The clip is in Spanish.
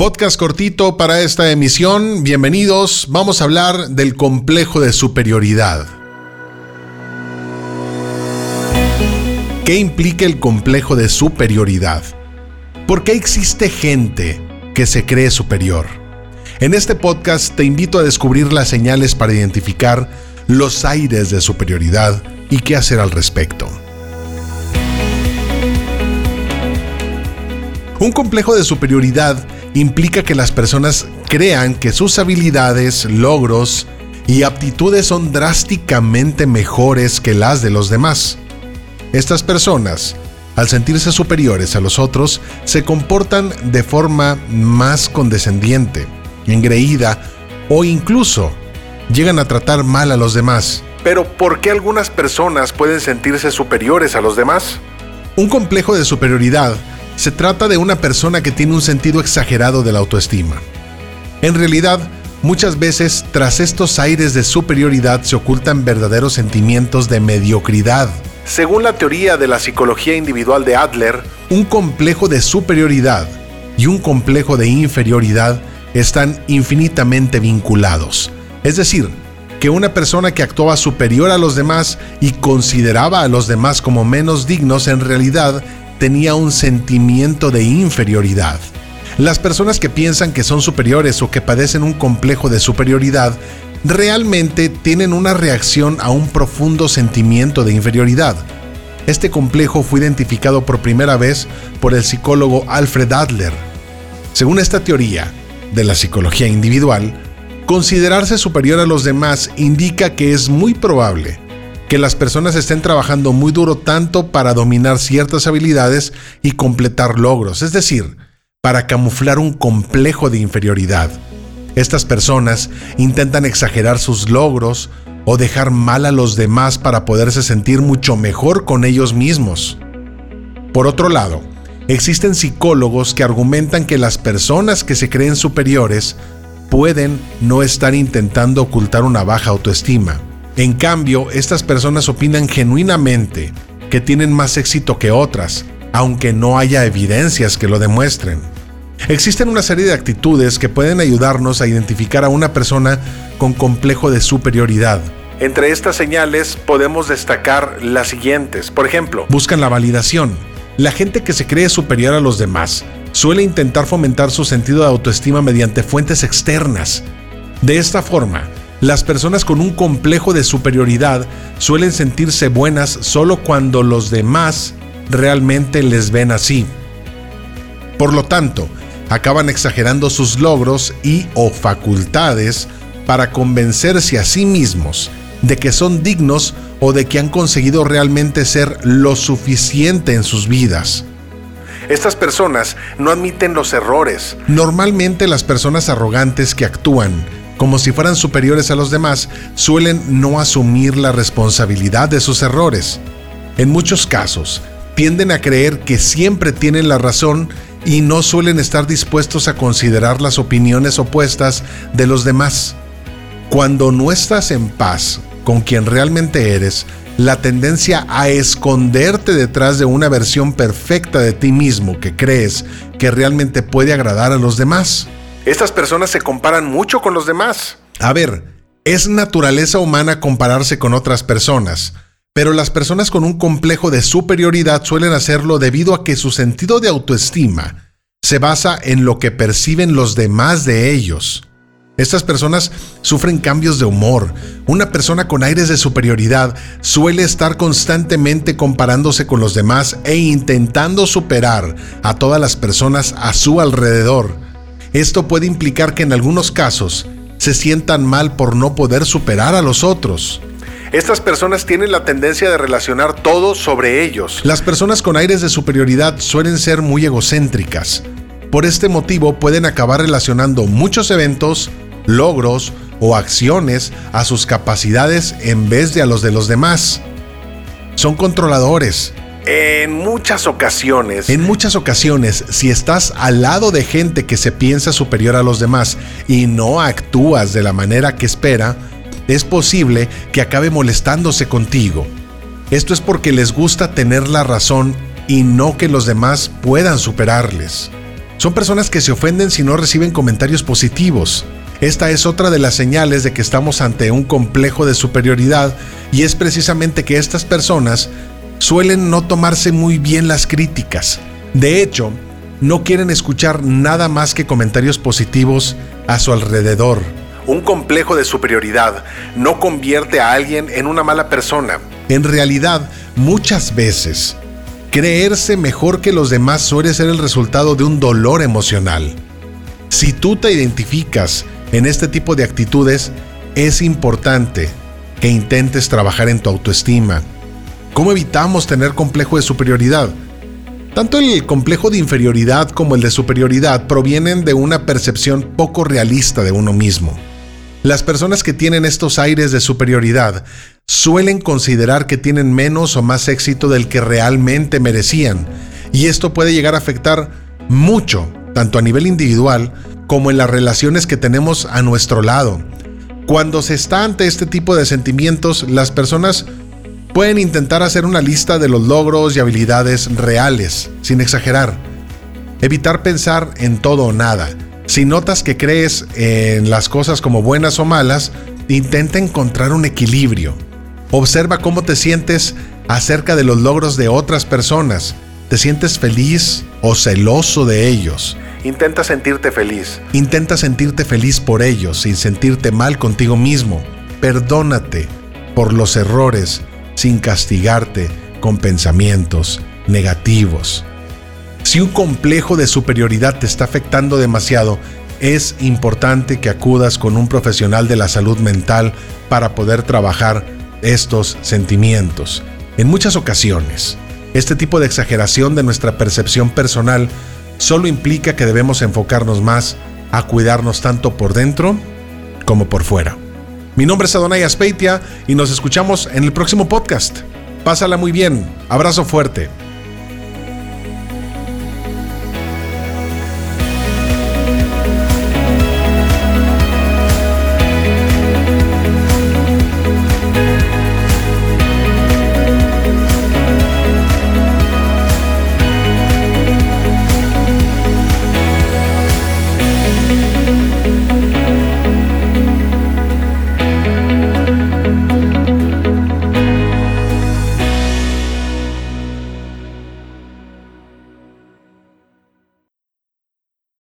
Podcast cortito para esta emisión. Bienvenidos. Vamos a hablar del complejo de superioridad. ¿Qué implica el complejo de superioridad? ¿Por qué existe gente que se cree superior? En este podcast te invito a descubrir las señales para identificar los aires de superioridad y qué hacer al respecto. Un complejo de superioridad implica que las personas crean que sus habilidades, logros y aptitudes son drásticamente mejores que las de los demás. Estas personas, al sentirse superiores a los otros, se comportan de forma más condescendiente, engreída o incluso llegan a tratar mal a los demás. Pero ¿por qué algunas personas pueden sentirse superiores a los demás? Un complejo de superioridad se trata de una persona que tiene un sentido exagerado de la autoestima. En realidad, muchas veces tras estos aires de superioridad se ocultan verdaderos sentimientos de mediocridad. Según la teoría de la psicología individual de Adler, un complejo de superioridad y un complejo de inferioridad están infinitamente vinculados. Es decir, que una persona que actuaba superior a los demás y consideraba a los demás como menos dignos en realidad tenía un sentimiento de inferioridad. Las personas que piensan que son superiores o que padecen un complejo de superioridad realmente tienen una reacción a un profundo sentimiento de inferioridad. Este complejo fue identificado por primera vez por el psicólogo Alfred Adler. Según esta teoría de la psicología individual, considerarse superior a los demás indica que es muy probable que las personas estén trabajando muy duro tanto para dominar ciertas habilidades y completar logros, es decir, para camuflar un complejo de inferioridad. Estas personas intentan exagerar sus logros o dejar mal a los demás para poderse sentir mucho mejor con ellos mismos. Por otro lado, existen psicólogos que argumentan que las personas que se creen superiores pueden no estar intentando ocultar una baja autoestima en cambio, estas personas opinan genuinamente que tienen más éxito que otras, aunque no haya evidencias que lo demuestren. Existen una serie de actitudes que pueden ayudarnos a identificar a una persona con complejo de superioridad. Entre estas señales podemos destacar las siguientes. Por ejemplo, buscan la validación. La gente que se cree superior a los demás suele intentar fomentar su sentido de autoestima mediante fuentes externas. De esta forma, las personas con un complejo de superioridad suelen sentirse buenas solo cuando los demás realmente les ven así. Por lo tanto, acaban exagerando sus logros y o facultades para convencerse a sí mismos de que son dignos o de que han conseguido realmente ser lo suficiente en sus vidas. Estas personas no admiten los errores. Normalmente las personas arrogantes que actúan como si fueran superiores a los demás, suelen no asumir la responsabilidad de sus errores. En muchos casos, tienden a creer que siempre tienen la razón y no suelen estar dispuestos a considerar las opiniones opuestas de los demás. Cuando no estás en paz con quien realmente eres, la tendencia a esconderte detrás de una versión perfecta de ti mismo que crees que realmente puede agradar a los demás. Estas personas se comparan mucho con los demás. A ver, es naturaleza humana compararse con otras personas, pero las personas con un complejo de superioridad suelen hacerlo debido a que su sentido de autoestima se basa en lo que perciben los demás de ellos. Estas personas sufren cambios de humor. Una persona con aires de superioridad suele estar constantemente comparándose con los demás e intentando superar a todas las personas a su alrededor. Esto puede implicar que en algunos casos se sientan mal por no poder superar a los otros. Estas personas tienen la tendencia de relacionar todo sobre ellos. Las personas con aires de superioridad suelen ser muy egocéntricas. Por este motivo pueden acabar relacionando muchos eventos, logros o acciones a sus capacidades en vez de a los de los demás. Son controladores, en muchas ocasiones. En muchas ocasiones, si estás al lado de gente que se piensa superior a los demás y no actúas de la manera que espera, es posible que acabe molestándose contigo. Esto es porque les gusta tener la razón y no que los demás puedan superarles. Son personas que se ofenden si no reciben comentarios positivos. Esta es otra de las señales de que estamos ante un complejo de superioridad y es precisamente que estas personas suelen no tomarse muy bien las críticas. De hecho, no quieren escuchar nada más que comentarios positivos a su alrededor. Un complejo de superioridad no convierte a alguien en una mala persona. En realidad, muchas veces Creerse mejor que los demás suele ser el resultado de un dolor emocional. Si tú te identificas en este tipo de actitudes, es importante que intentes trabajar en tu autoestima. ¿Cómo evitamos tener complejo de superioridad? Tanto el complejo de inferioridad como el de superioridad provienen de una percepción poco realista de uno mismo. Las personas que tienen estos aires de superioridad suelen considerar que tienen menos o más éxito del que realmente merecían, y esto puede llegar a afectar mucho, tanto a nivel individual como en las relaciones que tenemos a nuestro lado. Cuando se está ante este tipo de sentimientos, las personas pueden intentar hacer una lista de los logros y habilidades reales, sin exagerar. Evitar pensar en todo o nada si notas que crees en las cosas como buenas o malas, intenta encontrar un equilibrio. Observa cómo te sientes acerca de los logros de otras personas. ¿Te sientes feliz o celoso de ellos? Intenta sentirte feliz. Intenta sentirte feliz por ellos sin sentirte mal contigo mismo. Perdónate por los errores sin castigarte con pensamientos negativos. Si un complejo de superioridad te está afectando demasiado, es importante que acudas con un profesional de la salud mental para poder trabajar estos sentimientos. En muchas ocasiones, este tipo de exageración de nuestra percepción personal solo implica que debemos enfocarnos más a cuidarnos tanto por dentro como por fuera. Mi nombre es Adonai Aspeitia y nos escuchamos en el próximo podcast. Pásala muy bien. Abrazo fuerte.